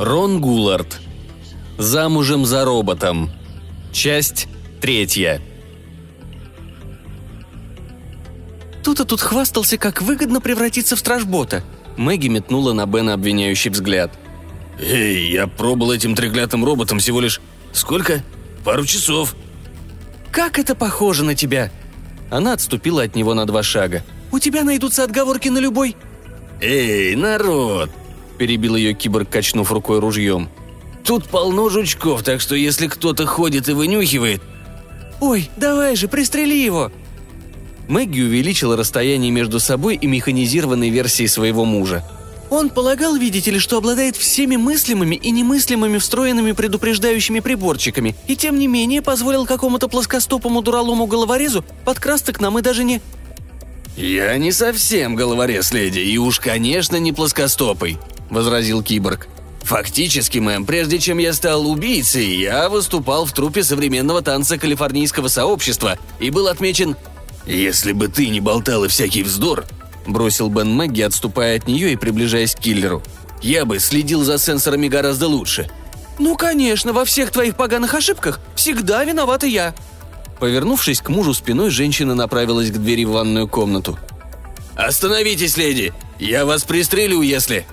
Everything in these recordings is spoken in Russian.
Рон Гулард. Замужем за роботом. Часть третья. Тут-то тут хвастался, как выгодно превратиться в стражбота. Мэгги метнула на Бена обвиняющий взгляд. «Эй, я пробовал этим треклятым роботом всего лишь... Сколько? Пару часов». «Как это похоже на тебя?» Она отступила от него на два шага. «У тебя найдутся отговорки на любой...» «Эй, народ!» – перебил ее киборг, качнув рукой ружьем. «Тут полно жучков, так что если кто-то ходит и вынюхивает...» «Ой, давай же, пристрели его!» Мэгги увеличила расстояние между собой и механизированной версией своего мужа. Он полагал, видите ли, что обладает всеми мыслимыми и немыслимыми встроенными предупреждающими приборчиками, и тем не менее позволил какому-то плоскостопому дуралому головорезу подкрасться к нам и даже не... «Я не совсем головорез, леди, и уж, конечно, не плоскостопый», — возразил киборг. «Фактически, мэм, прежде чем я стал убийцей, я выступал в трупе современного танца калифорнийского сообщества и был отмечен «Если бы ты не болтала всякий вздор», – бросил Бен Мэгги, отступая от нее и приближаясь к киллеру, – «я бы следил за сенсорами гораздо лучше». «Ну, конечно, во всех твоих поганых ошибках всегда виновата я», Повернувшись к мужу спиной, женщина направилась к двери в ванную комнату. «Остановитесь, леди! Я вас пристрелю, если...»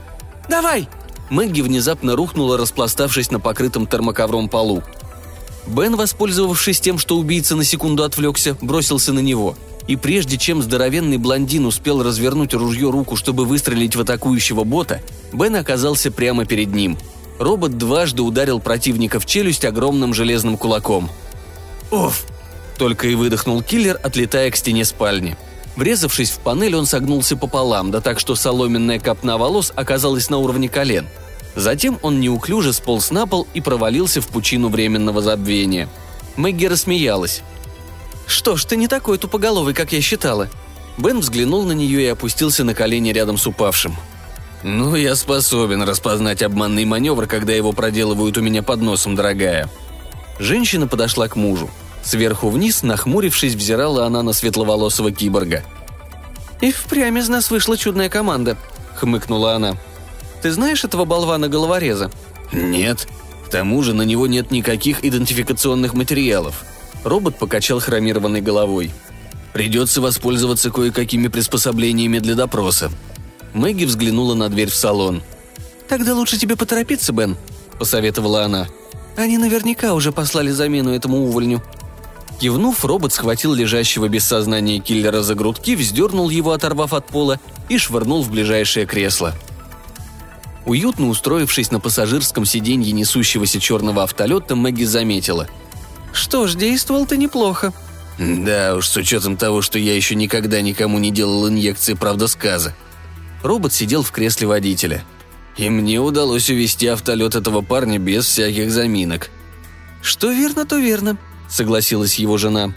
«Давай!» Мэгги внезапно рухнула, распластавшись на покрытом термоковром полу. Бен, воспользовавшись тем, что убийца на секунду отвлекся, бросился на него. И прежде чем здоровенный блондин успел развернуть ружье руку, чтобы выстрелить в атакующего бота, Бен оказался прямо перед ним. Робот дважды ударил противника в челюсть огромным железным кулаком. «Оф!» – только и выдохнул киллер, отлетая к стене спальни. Врезавшись в панель, он согнулся пополам, да так, что соломенная копна волос оказалась на уровне колен – Затем он неуклюже сполз на пол и провалился в пучину временного забвения. Мэгги рассмеялась. «Что ж, ты не такой тупоголовый, как я считала». Бен взглянул на нее и опустился на колени рядом с упавшим. «Ну, я способен распознать обманный маневр, когда его проделывают у меня под носом, дорогая». Женщина подошла к мужу. Сверху вниз, нахмурившись, взирала она на светловолосого киборга. «И впрямь из нас вышла чудная команда», — хмыкнула она. Ты знаешь этого болвана-головореза?» «Нет. К тому же на него нет никаких идентификационных материалов». Робот покачал хромированной головой. «Придется воспользоваться кое-какими приспособлениями для допроса». Мэгги взглянула на дверь в салон. «Тогда лучше тебе поторопиться, Бен», — посоветовала она. «Они наверняка уже послали замену этому увольню». Кивнув, робот схватил лежащего без сознания киллера за грудки, вздернул его, оторвав от пола, и швырнул в ближайшее кресло — Уютно устроившись на пассажирском сиденье несущегося черного автолета, Мэгги заметила. «Что ж, действовал ты неплохо». «Да уж, с учетом того, что я еще никогда никому не делал инъекции правдосказа». Робот сидел в кресле водителя. И мне удалось увести автолет этого парня без всяких заминок. «Что верно, то верно», — согласилась его жена.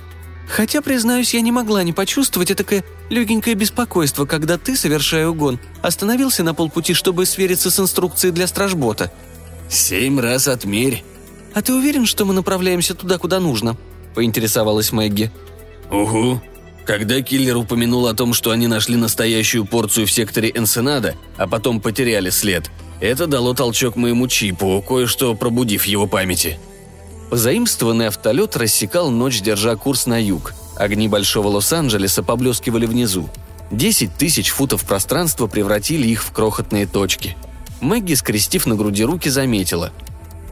Хотя, признаюсь, я не могла не почувствовать такое легенькое беспокойство, когда ты, совершая угон, остановился на полпути, чтобы свериться с инструкцией для стражбота. «Семь раз отмерь». «А ты уверен, что мы направляемся туда, куда нужно?» – поинтересовалась Мэгги. «Угу», когда киллер упомянул о том, что они нашли настоящую порцию в секторе Энсенада, а потом потеряли след, это дало толчок моему чипу, кое-что пробудив его памяти. Позаимствованный автолет рассекал ночь, держа курс на юг. Огни Большого Лос-Анджелеса поблескивали внизу. Десять тысяч футов пространства превратили их в крохотные точки. Мэгги, скрестив на груди руки, заметила.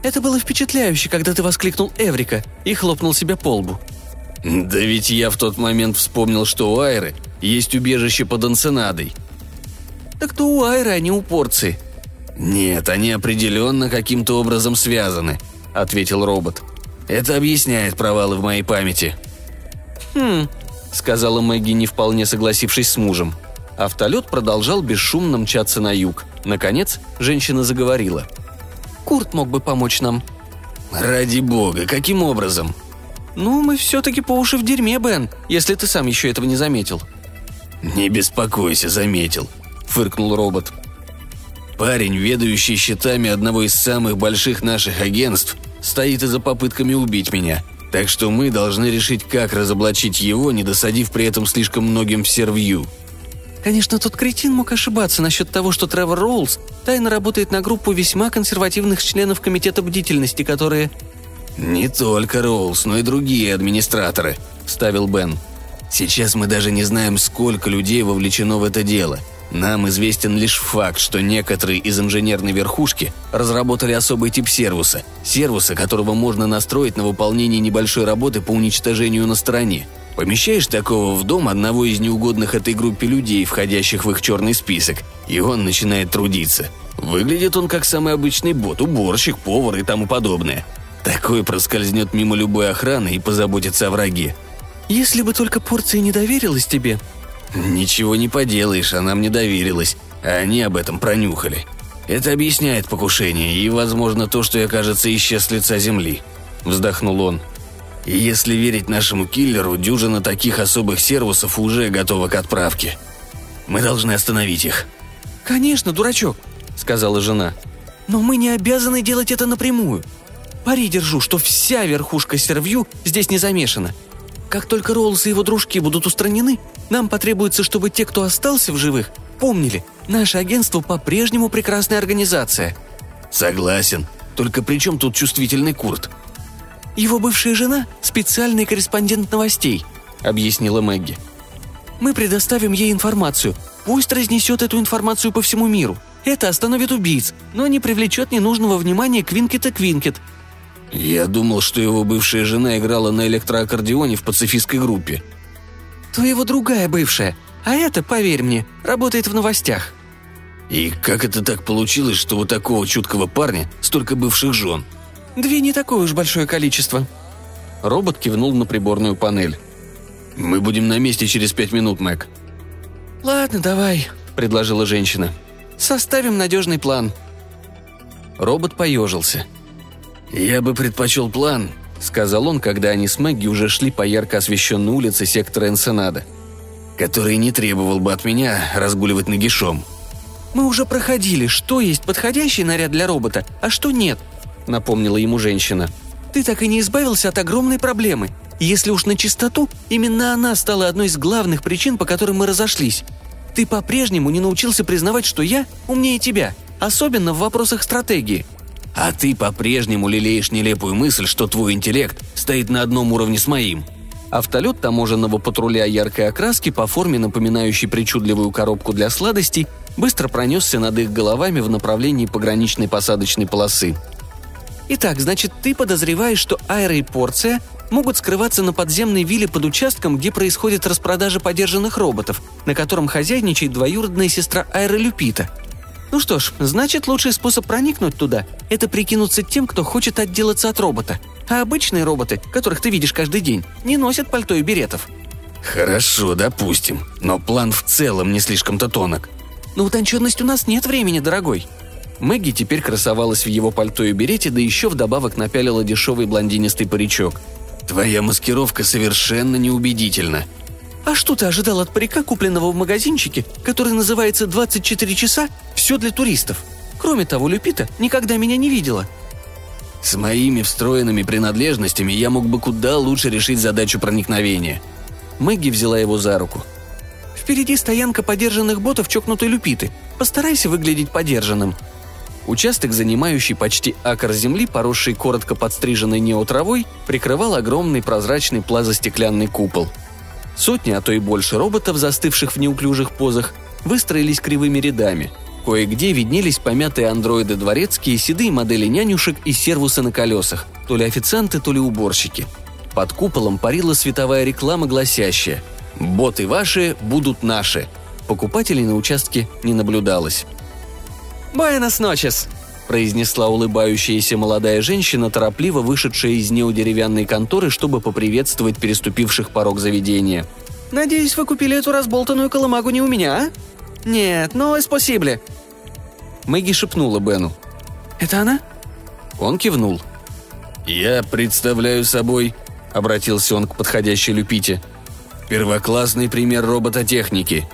«Это было впечатляюще, когда ты воскликнул «Эврика» и хлопнул себя по лбу». «Да ведь я в тот момент вспомнил, что у Айры есть убежище под Энсенадой». «Так то у Айры, а не у порции». «Нет, они определенно каким-то образом связаны», — ответил робот. Это объясняет провалы в моей памяти». «Хм», — сказала Мэгги, не вполне согласившись с мужем. Автолет продолжал бесшумно мчаться на юг. Наконец, женщина заговорила. «Курт мог бы помочь нам». «Ради бога, каким образом?» «Ну, мы все-таки по уши в дерьме, Бен, если ты сам еще этого не заметил». «Не беспокойся, заметил», — фыркнул робот. «Парень, ведающий счетами одного из самых больших наших агентств, стоит и за попытками убить меня. Так что мы должны решить, как разоблачить его, не досадив при этом слишком многим в сервью». Конечно, тот кретин мог ошибаться насчет того, что Тревор Роулс тайно работает на группу весьма консервативных членов Комитета бдительности, которые... «Не только Роулс, но и другие администраторы», – вставил Бен. «Сейчас мы даже не знаем, сколько людей вовлечено в это дело. Нам известен лишь факт, что некоторые из инженерной верхушки разработали особый тип сервуса, сервуса, которого можно настроить на выполнение небольшой работы по уничтожению на стороне. Помещаешь такого в дом одного из неугодных этой группе людей, входящих в их черный список, и он начинает трудиться. Выглядит он как самый обычный бот, уборщик, повар и тому подобное. Такой проскользнет мимо любой охраны и позаботится о враге. Если бы только порция не доверилась тебе, Ничего не поделаешь, она мне доверилась, а они об этом пронюхали. Это объясняет покушение и, возможно, то, что я, кажется, исчез с лица земли. Вздохнул он. Если верить нашему киллеру, дюжина таких особых сервусов уже готова к отправке. Мы должны остановить их. «Конечно, дурачок», — сказала жена. «Но мы не обязаны делать это напрямую. Пари держу, что вся верхушка сервью здесь не замешана. Как только Роллс и его дружки будут устранены, нам потребуется, чтобы те, кто остался в живых, помнили, наше агентство по-прежнему прекрасная организация». «Согласен. Только при чем тут чувствительный Курт?» «Его бывшая жена – специальный корреспондент новостей», – объяснила Мэгги. «Мы предоставим ей информацию. Пусть разнесет эту информацию по всему миру. Это остановит убийц, но не привлечет ненужного внимания Квинкета Квинкет, «Я думал, что его бывшая жена играла на электроаккордеоне в пацифистской группе». «То его другая бывшая, а это, поверь мне, работает в новостях». «И как это так получилось, что у такого чуткого парня столько бывших жен?» «Две не такое уж большое количество». Робот кивнул на приборную панель. «Мы будем на месте через пять минут, Мэг». «Ладно, давай», — предложила женщина. «Составим надежный план». Робот поежился — «Я бы предпочел план», — сказал он, когда они с Мэгги уже шли по ярко освещенной улице сектора Энсенада, «который не требовал бы от меня разгуливать нагишом». «Мы уже проходили, что есть подходящий наряд для робота, а что нет», — напомнила ему женщина. «Ты так и не избавился от огромной проблемы. Если уж на чистоту, именно она стала одной из главных причин, по которым мы разошлись. Ты по-прежнему не научился признавать, что я умнее тебя, особенно в вопросах стратегии», а ты по-прежнему лелеешь нелепую мысль, что твой интеллект стоит на одном уровне с моим. Автолет таможенного патруля яркой окраски по форме, напоминающей причудливую коробку для сладостей, быстро пронесся над их головами в направлении пограничной посадочной полосы. «Итак, значит, ты подозреваешь, что Айра и Порция могут скрываться на подземной вилле под участком, где происходит распродажа подержанных роботов, на котором хозяйничает двоюродная сестра Айра Люпита», ну что ж, значит, лучший способ проникнуть туда – это прикинуться тем, кто хочет отделаться от робота. А обычные роботы, которых ты видишь каждый день, не носят пальто и беретов. Хорошо, допустим. Но план в целом не слишком-то тонок. На утонченность у нас нет времени, дорогой. Мэгги теперь красовалась в его пальто и берете, да еще вдобавок напялила дешевый блондинистый паричок. «Твоя маскировка совершенно неубедительна», а что ты ожидал от парика, купленного в магазинчике, который называется «24 часа все для туристов. Кроме того, Люпита никогда меня не видела. С моими встроенными принадлежностями я мог бы куда лучше решить задачу проникновения. Мэгги взяла его за руку. «Впереди стоянка подержанных ботов чокнутой Люпиты. Постарайся выглядеть подержанным». Участок, занимающий почти акр земли, поросший коротко подстриженной неотравой, прикрывал огромный прозрачный плазостеклянный купол. Сотни, а то и больше роботов, застывших в неуклюжих позах, выстроились кривыми рядами – Кое-где виднелись помятые андроиды дворецкие, седые модели нянюшек и сервусы на колесах, то ли официанты, то ли уборщики. Под куполом парила световая реклама, гласящая «Боты ваши будут наши». Покупателей на участке не наблюдалось. «Буэнос ночес!» – произнесла улыбающаяся молодая женщина, торопливо вышедшая из неодеревянной конторы, чтобы поприветствовать переступивших порог заведения. «Надеюсь, вы купили эту разболтанную колымагу не у меня, а?» «Нет, но спасибо. Мэгги шепнула Бену. «Это она?» Он кивнул. «Я представляю собой», — обратился он к подходящей Люпите, «первоклассный пример робототехники».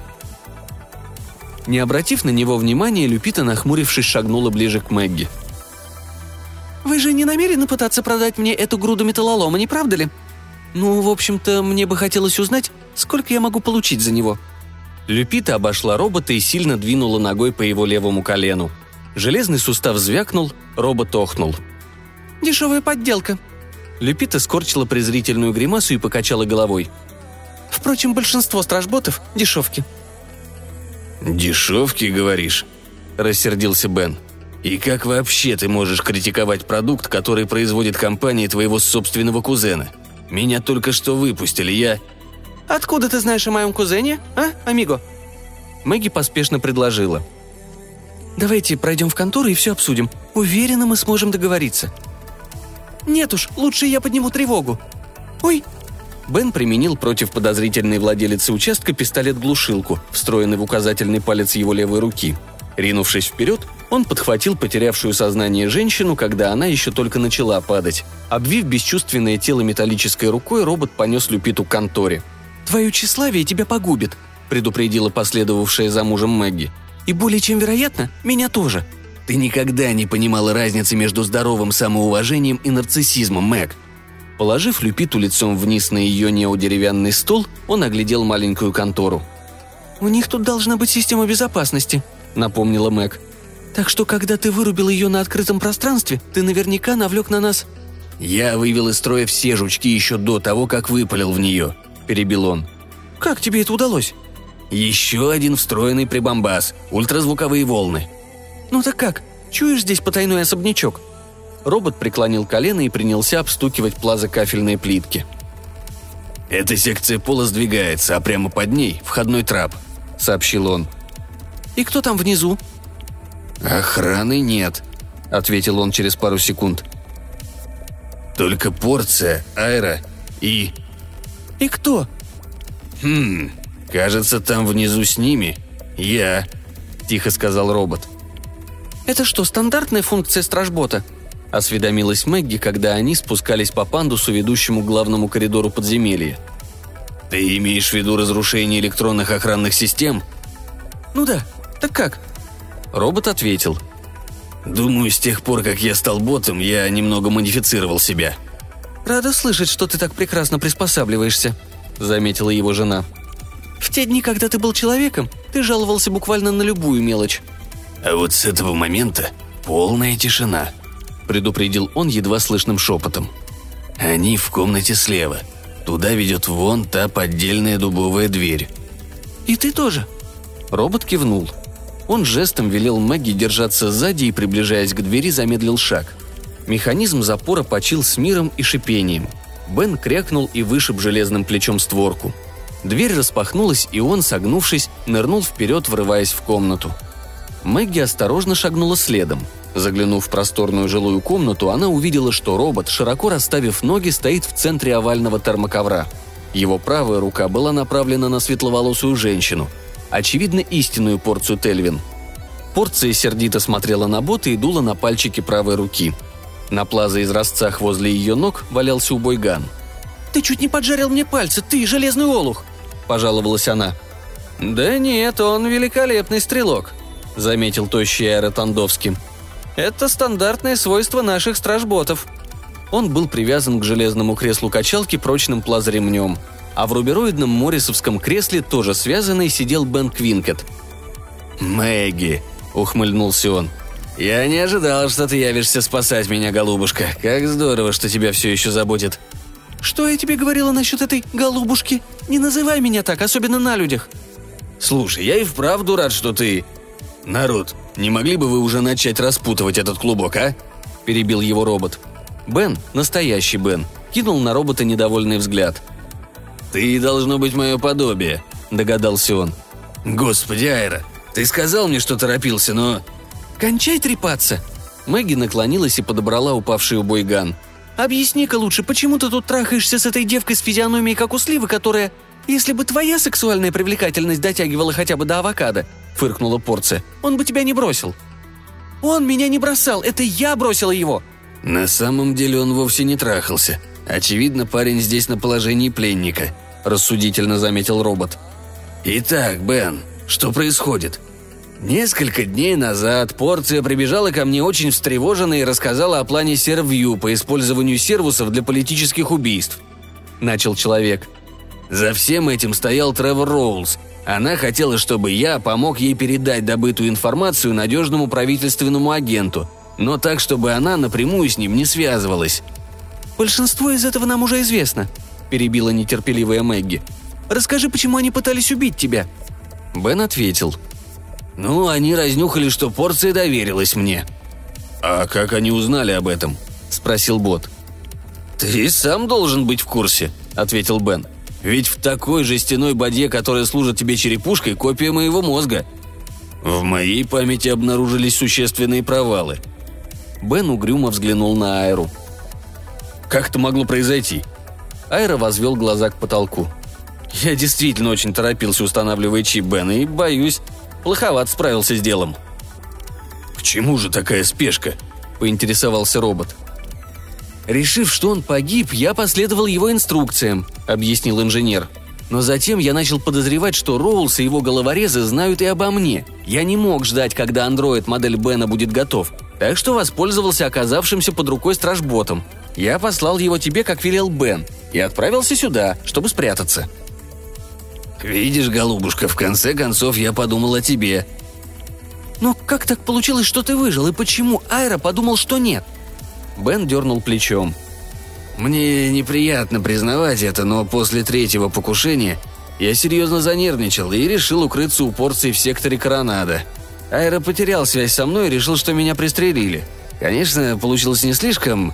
Не обратив на него внимания, Люпита, нахмурившись, шагнула ближе к Мэгги. «Вы же не намерены пытаться продать мне эту груду металлолома, не правда ли? Ну, в общем-то, мне бы хотелось узнать, сколько я могу получить за него». Люпита обошла робота и сильно двинула ногой по его левому колену. Железный сустав звякнул, робот охнул. «Дешевая подделка». Люпита скорчила презрительную гримасу и покачала головой. «Впрочем, большинство стражботов – дешевки». «Дешевки, говоришь?» – рассердился Бен. «И как вообще ты можешь критиковать продукт, который производит компания твоего собственного кузена? Меня только что выпустили, я...» «Откуда ты знаешь о моем кузене, а, амиго?» Мэгги поспешно предложила. «Давайте пройдем в контору и все обсудим. Уверена, мы сможем договориться». «Нет уж, лучше я подниму тревогу». «Ой!» Бен применил против подозрительной владелицы участка пистолет-глушилку, встроенный в указательный палец его левой руки. Ринувшись вперед, он подхватил потерявшую сознание женщину, когда она еще только начала падать. Обвив бесчувственное тело металлической рукой, робот понес Люпиту к конторе – «Твое тщеславие тебя погубит», — предупредила последовавшая за мужем Мэгги. «И более чем вероятно, меня тоже». «Ты никогда не понимала разницы между здоровым самоуважением и нарциссизмом, Мэг», Положив Люпиту лицом вниз на ее неодеревянный стол, он оглядел маленькую контору. «У них тут должна быть система безопасности», — напомнила Мэг. «Так что, когда ты вырубил ее на открытом пространстве, ты наверняка навлек на нас...» «Я вывел из строя все жучки еще до того, как выпалил в нее», – перебил он. «Как тебе это удалось?» «Еще один встроенный прибамбас, ультразвуковые волны». «Ну так как? Чуешь здесь потайной особнячок?» Робот преклонил колено и принялся обстукивать плазокафельные плитки. «Эта секция пола сдвигается, а прямо под ней – входной трап», – сообщил он. «И кто там внизу?» «Охраны нет», – ответил он через пару секунд. «Только порция, аэро и «И кто?» «Хм, кажется, там внизу с ними я», – тихо сказал робот. «Это что, стандартная функция стражбота?» – осведомилась Мэгги, когда они спускались по пандусу, ведущему к главному коридору подземелья. «Ты имеешь в виду разрушение электронных охранных систем?» «Ну да. Так как?» Робот ответил. «Думаю, с тех пор, как я стал ботом, я немного модифицировал себя. «Рада слышать, что ты так прекрасно приспосабливаешься», — заметила его жена. «В те дни, когда ты был человеком, ты жаловался буквально на любую мелочь». «А вот с этого момента полная тишина», — предупредил он едва слышным шепотом. «Они в комнате слева. Туда ведет вон та поддельная дубовая дверь». «И ты тоже?» Робот кивнул. Он жестом велел Мэгги держаться сзади и, приближаясь к двери, замедлил шаг — Механизм запора почил с миром и шипением. Бен крякнул и вышиб железным плечом створку. Дверь распахнулась, и он, согнувшись, нырнул вперед, врываясь в комнату. Мэгги осторожно шагнула следом. Заглянув в просторную жилую комнату, она увидела, что робот, широко расставив ноги, стоит в центре овального термоковра. Его правая рука была направлена на светловолосую женщину. Очевидно, истинную порцию Тельвин. Порция сердито смотрела на бота и дула на пальчики правой руки – на плаза из изразцах возле ее ног валялся убой Ган. «Ты чуть не поджарил мне пальцы, ты железный олух!» – пожаловалась она. «Да нет, он великолепный стрелок», – заметил тощий Аэротандовский. «Это стандартное свойство наших стражботов». Он был привязан к железному креслу качалки прочным плазоремнем, а в рубероидном моррисовском кресле, тоже связанный, сидел Бен Квинкет. «Мэгги», – ухмыльнулся он, – «Я не ожидал, что ты явишься спасать меня, голубушка. Как здорово, что тебя все еще заботит». «Что я тебе говорила насчет этой голубушки? Не называй меня так, особенно на людях». «Слушай, я и вправду рад, что ты...» «Народ, не могли бы вы уже начать распутывать этот клубок, а?» – перебил его робот. Бен, настоящий Бен, кинул на робота недовольный взгляд. «Ты должно быть мое подобие», – догадался он. «Господи, Айра, ты сказал мне, что торопился, но «Кончай трепаться!» Мэгги наклонилась и подобрала упавший убой Ган. «Объясни-ка лучше, почему ты тут трахаешься с этой девкой с физиономией, как у сливы, которая... Если бы твоя сексуальная привлекательность дотягивала хотя бы до авокадо», — фыркнула порция, — «он бы тебя не бросил». «Он меня не бросал, это я бросила его!» «На самом деле он вовсе не трахался. Очевидно, парень здесь на положении пленника», — рассудительно заметил робот. «Итак, Бен, что происходит?» Несколько дней назад порция прибежала ко мне очень встревоженная и рассказала о плане Сервью по использованию сервусов для политических убийств. Начал человек. За всем этим стоял Тревор Роулс, Она хотела, чтобы я помог ей передать добытую информацию надежному правительственному агенту, но так, чтобы она напрямую с ним не связывалась. «Большинство из этого нам уже известно», – перебила нетерпеливая Мэгги. «Расскажи, почему они пытались убить тебя?» Бен ответил. «Ну, они разнюхали, что порция доверилась мне». «А как они узнали об этом?» – спросил Бот. «Ты сам должен быть в курсе», – ответил Бен. «Ведь в такой жестяной бадье, которая служит тебе черепушкой, копия моего мозга». В моей памяти обнаружились существенные провалы. Бен угрюмо взглянул на Айру. «Как это могло произойти?» Айра возвел глаза к потолку. «Я действительно очень торопился, устанавливая чип Бена, и, боюсь, плоховато справился с делом». «К чему же такая спешка?» – поинтересовался робот. «Решив, что он погиб, я последовал его инструкциям», — объяснил инженер. «Но затем я начал подозревать, что Роулс и его головорезы знают и обо мне. Я не мог ждать, когда андроид модель Бена будет готов, так что воспользовался оказавшимся под рукой стражботом. Я послал его тебе, как велел Бен, и отправился сюда, чтобы спрятаться». «Видишь, голубушка, в конце концов я подумал о тебе». «Но как так получилось, что ты выжил, и почему Айра подумал, что нет?» Бен дернул плечом. «Мне неприятно признавать это, но после третьего покушения я серьезно занервничал и решил укрыться у порции в секторе Коронада. Айра потерял связь со мной и решил, что меня пристрелили. Конечно, получилось не слишком...»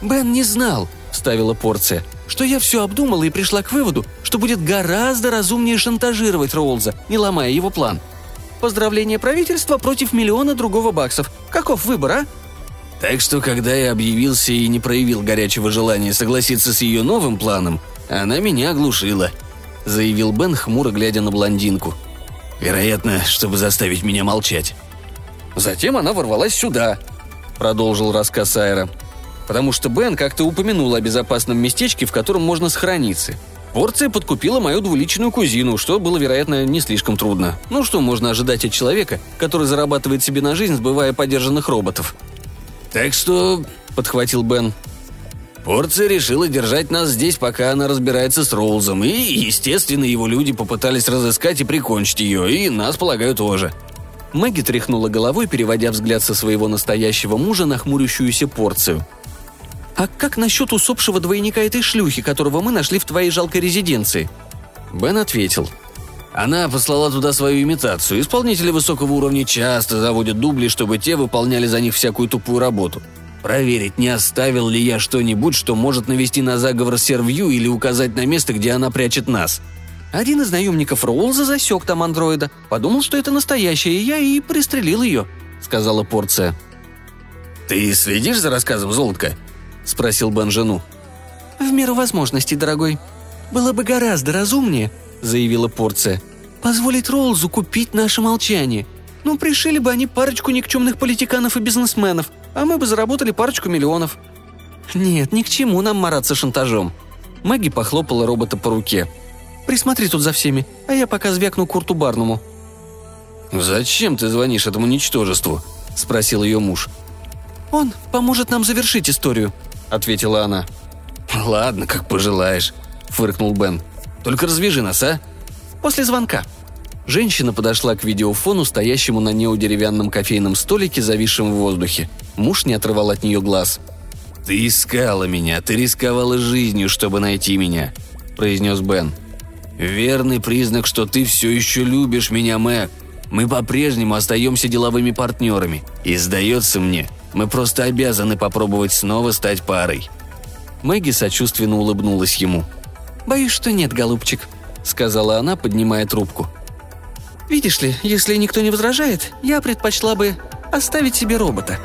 «Бен не знал», — вставила порция, «что я все обдумала и пришла к выводу, что будет гораздо разумнее шантажировать Роулза, не ломая его план. Поздравление правительства против миллиона другого баксов. Каков выбор, а?» Так что, когда я объявился и не проявил горячего желания согласиться с ее новым планом, она меня оглушила», — заявил Бен, хмуро глядя на блондинку. «Вероятно, чтобы заставить меня молчать». «Затем она ворвалась сюда», — продолжил рассказ Айра. «Потому что Бен как-то упомянул о безопасном местечке, в котором можно сохраниться. Порция подкупила мою двуличную кузину, что было, вероятно, не слишком трудно. Ну что можно ожидать от человека, который зарабатывает себе на жизнь, сбывая подержанных роботов?» «Так что...» — подхватил Бен. Порция решила держать нас здесь, пока она разбирается с Роузом, и, естественно, его люди попытались разыскать и прикончить ее, и нас, полагаю, тоже. Мэгги тряхнула головой, переводя взгляд со своего настоящего мужа на хмурящуюся порцию. «А как насчет усопшего двойника этой шлюхи, которого мы нашли в твоей жалкой резиденции?» Бен ответил – она послала туда свою имитацию. Исполнители высокого уровня часто заводят дубли, чтобы те выполняли за них всякую тупую работу. Проверить, не оставил ли я что-нибудь, что может навести на заговор Сервью или указать на место, где она прячет нас. Один из наемников Роулза засек там андроида. Подумал, что это настоящая я и пристрелил ее», — сказала порция. «Ты следишь за рассказом, Золотка?» — спросил Бен жену. «В меру возможностей, дорогой. Было бы гораздо разумнее, – заявила порция. «Позволить Роллзу купить наше молчание. Ну, пришили бы они парочку никчемных политиканов и бизнесменов, а мы бы заработали парочку миллионов». «Нет, ни к чему нам мараться шантажом». Мэгги похлопала робота по руке. «Присмотри тут за всеми, а я пока звякну Курту Барнуму». «Зачем ты звонишь этому ничтожеству?» – спросил ее муж. «Он поможет нам завершить историю», – ответила она. «Ладно, как пожелаешь», – фыркнул Бен. Только развяжи нас, а?» «После звонка». Женщина подошла к видеофону, стоящему на неодеревянном кофейном столике, зависшем в воздухе. Муж не отрывал от нее глаз. «Ты искала меня, ты рисковала жизнью, чтобы найти меня», – произнес Бен. «Верный признак, что ты все еще любишь меня, Мэг. Мы по-прежнему остаемся деловыми партнерами. И, сдается мне, мы просто обязаны попробовать снова стать парой». Мэгги сочувственно улыбнулась ему – «Боюсь, что нет, голубчик», — сказала она, поднимая трубку. «Видишь ли, если никто не возражает, я предпочла бы оставить себе робота»,